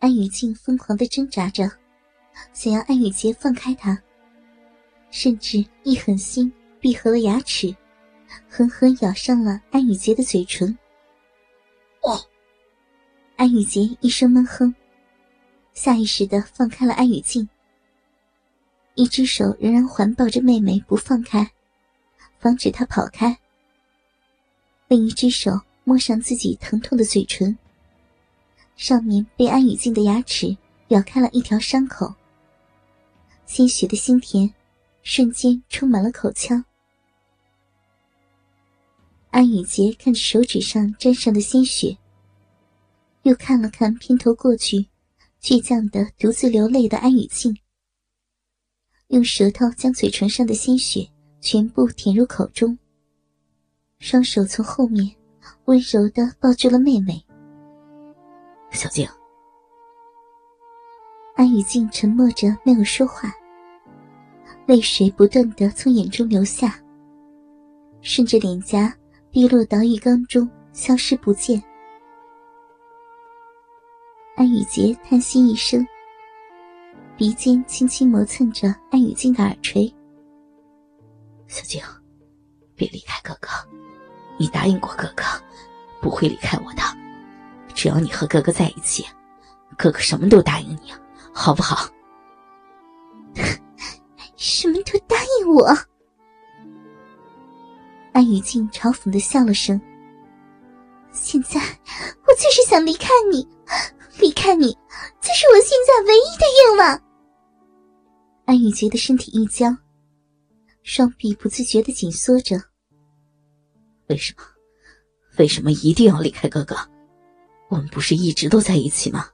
安雨静疯狂的挣扎着，想要安雨洁放开他，甚至一狠心闭合了牙齿，狠狠咬上了安雨洁的嘴唇。哦！安雨洁一声闷哼，下意识的放开了安雨静，一只手仍然环抱着妹妹不放开，防止她跑开。另一只手摸上自己疼痛的嘴唇，上面被安雨静的牙齿咬开了一条伤口，鲜血的腥甜瞬间充满了口腔。安雨洁看着手指上沾上的鲜血，又看了看偏头过去，倔强的独自流泪的安雨静，用舌头将嘴唇上的鲜血全部舔入口中。双手从后面温柔的抱住了妹妹。小静，安雨静沉默着没有说话，泪水不断的从眼中流下，顺着脸颊滴落到浴缸中，消失不见。安雨洁叹息一声，鼻尖轻轻磨蹭着安雨静的耳垂。小静，别离开哥哥。你答应过哥哥，不会离开我的。只要你和哥哥在一起，哥哥什么都答应你，好不好？什么都答应我？安雨静嘲讽的笑了声。现在我就是想离开你，离开你就是我现在唯一的愿望。安雨洁的身体一僵，双臂不自觉的紧缩着。为什么？为什么一定要离开哥哥？我们不是一直都在一起吗？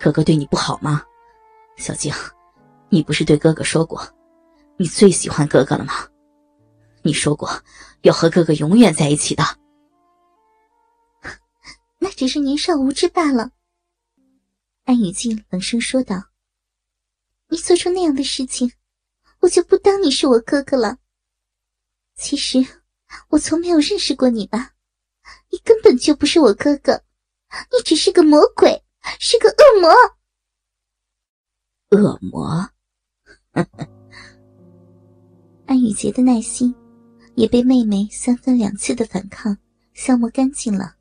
哥哥对你不好吗？小静，你不是对哥哥说过，你最喜欢哥哥了吗？你说过要和哥哥永远在一起的。那只是年少无知罢了。安雨静冷声说道：“你做出那样的事情，我就不当你是我哥哥了。其实……”我从没有认识过你吧？你根本就不是我哥哥，你只是个魔鬼，是个恶魔。恶魔。安雨洁的耐心也被妹妹三番两次的反抗消磨干净了，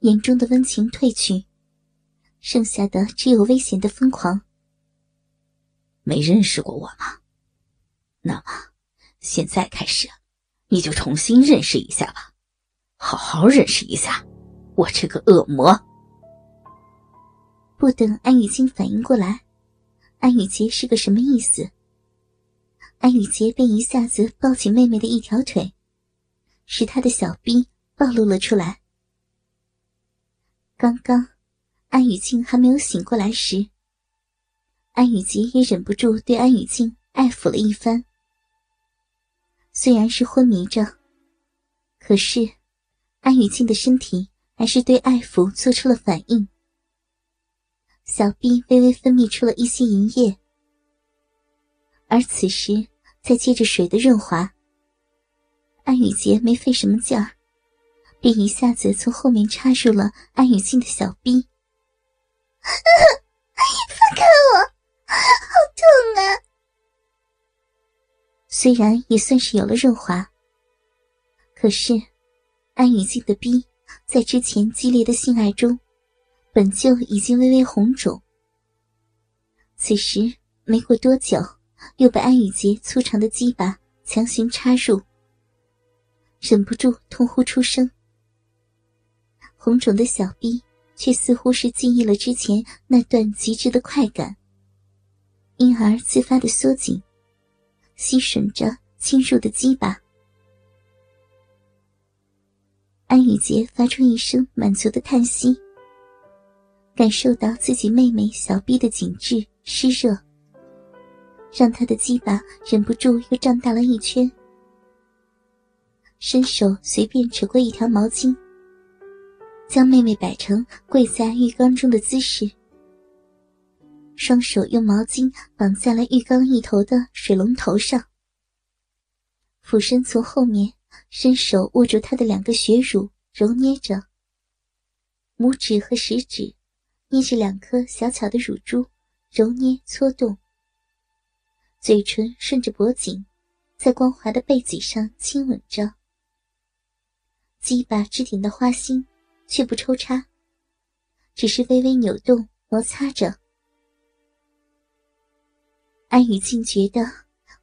眼中的温情褪去，剩下的只有危险的疯狂。没认识过我吗？那么，现在开始。你就重新认识一下吧，好好认识一下我这个恶魔。不等安雨静反应过来，安雨洁是个什么意思？安雨洁便一下子抱起妹妹的一条腿，使她的小臂暴露了出来。刚刚，安雨静还没有醒过来时，安雨洁也忍不住对安雨静爱抚了一番。虽然是昏迷着，可是安雨静的身体还是对爱抚做出了反应，小臂微微分泌出了一些银液，而此时再接着水的润滑，安雨洁没费什么劲儿，便一下子从后面插入了安雨静的小臂。放开我，好痛啊！虽然也算是有了润滑，可是安雨静的逼在之前激烈的性爱中，本就已经微微红肿。此时没过多久，又被安雨洁粗长的鸡巴强行插入，忍不住痛呼出声。红肿的小臂却似乎是记忆了之前那段极致的快感，因而自发的缩紧。吸吮着侵入的鸡巴，安雨洁发出一声满足的叹息，感受到自己妹妹小臂的紧致湿热，让她的鸡巴忍不住又胀大了一圈。伸手随便扯过一条毛巾，将妹妹摆成跪在浴缸中的姿势。双手用毛巾绑在了浴缸一头的水龙头上，俯身从后面伸手握住她的两个血乳，揉捏着。拇指和食指捏着两颗小巧的乳珠，揉捏搓动，嘴唇顺着脖颈，在光滑的背脊上亲吻着。鸡巴支顶的花心却不抽插，只是微微扭动摩擦着。安雨静觉得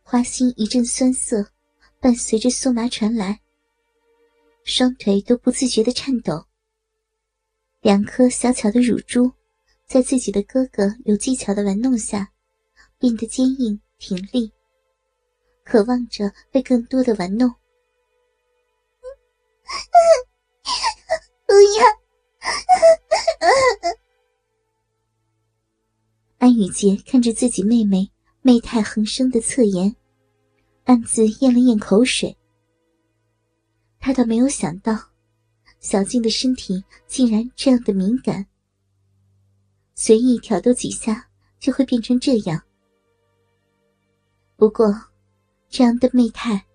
花心一阵酸涩，伴随着酥麻传来，双腿都不自觉的颤抖。两颗小巧的乳珠，在自己的哥哥有技巧的玩弄下，变得坚硬挺立，渴望着被更多的玩弄。不要！安雨洁看着自己妹妹媚态横生的侧颜，暗自咽了咽口水。他倒没有想到。小静的身体竟然这样的敏感，随意挑逗几下就会变成这样。不过，这样的媚态，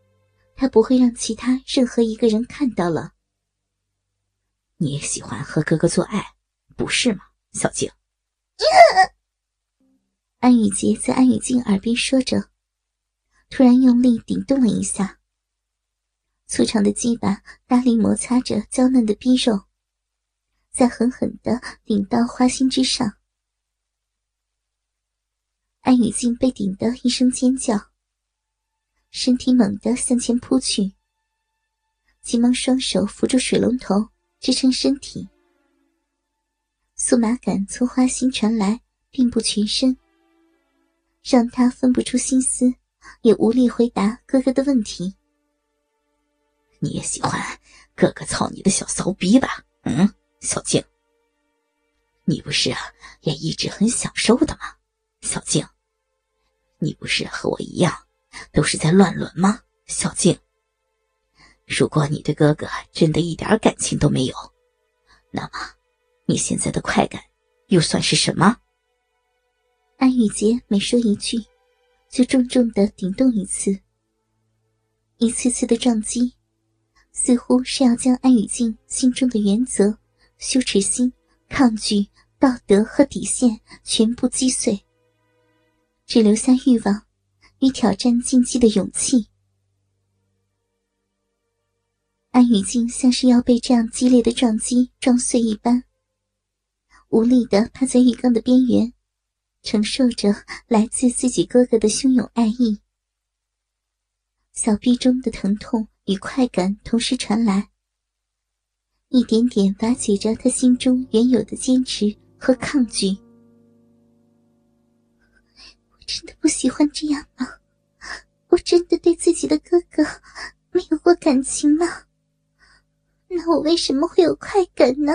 他不会让其他任何一个人看到了。你也喜欢和哥哥做爱，不是吗，小静？安雨洁在安雨静耳边说着，突然用力顶动了一下。粗长的鸡巴大力摩擦着娇嫩的逼肉，再狠狠的顶到花心之上。安雨静被顶得一声尖叫，身体猛地向前扑去，急忙双手扶住水龙头支撑身体。酥麻感从花心传来，遍布全身，让他分不出心思，也无力回答哥哥的问题。你也喜欢哥哥操你的小骚逼吧？嗯，小静，你不是也一直很享受的吗？小静，你不是和我一样，都是在乱伦吗？小静，如果你对哥哥真的一点感情都没有，那么你现在的快感又算是什么？安雨洁每说一句，就重重的顶动一次，一次次的撞击。似乎是要将安雨静心中的原则、羞耻心、抗拒、道德和底线全部击碎，只留下欲望与挑战禁忌的勇气。安雨静像是要被这样激烈的撞击撞碎一般，无力的趴在浴缸的边缘，承受着来自自己哥哥的汹涌爱意。小臂中的疼痛。与快感同时传来，一点点瓦解着他心中原有的坚持和抗拒。我真的不喜欢这样吗？我真的对自己的哥哥没有过感情吗？那我为什么会有快感呢？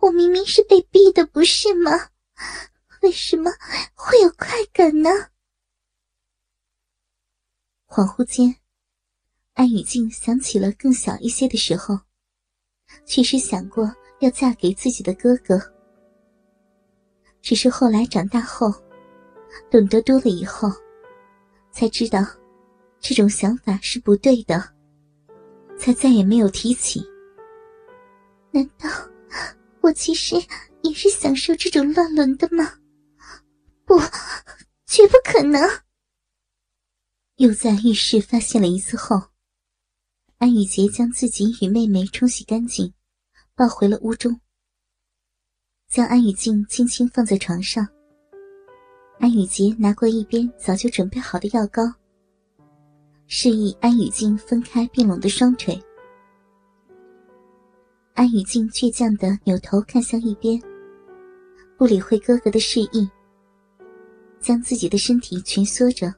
我明明是被逼的，不是吗？为什么会有快感呢？恍惚间。安雨静想起了更小一些的时候，确实想过要嫁给自己的哥哥。只是后来长大后，懂得多了以后，才知道这种想法是不对的，才再也没有提起。难道我其实也是享受这种乱伦的吗？不，绝不可能！又在浴室发现了一次后。安雨洁将自己与妹妹冲洗干净，抱回了屋中，将安雨静轻轻放在床上。安雨洁拿过一边早就准备好的药膏，示意安雨静分开并拢的双腿。安雨静倔强的扭头看向一边，不理会哥哥的示意，将自己的身体蜷缩着，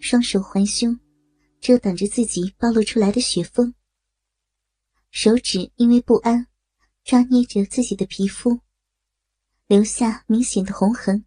双手环胸。遮挡着自己暴露出来的雪峰，手指因为不安，抓捏着自己的皮肤，留下明显的红痕。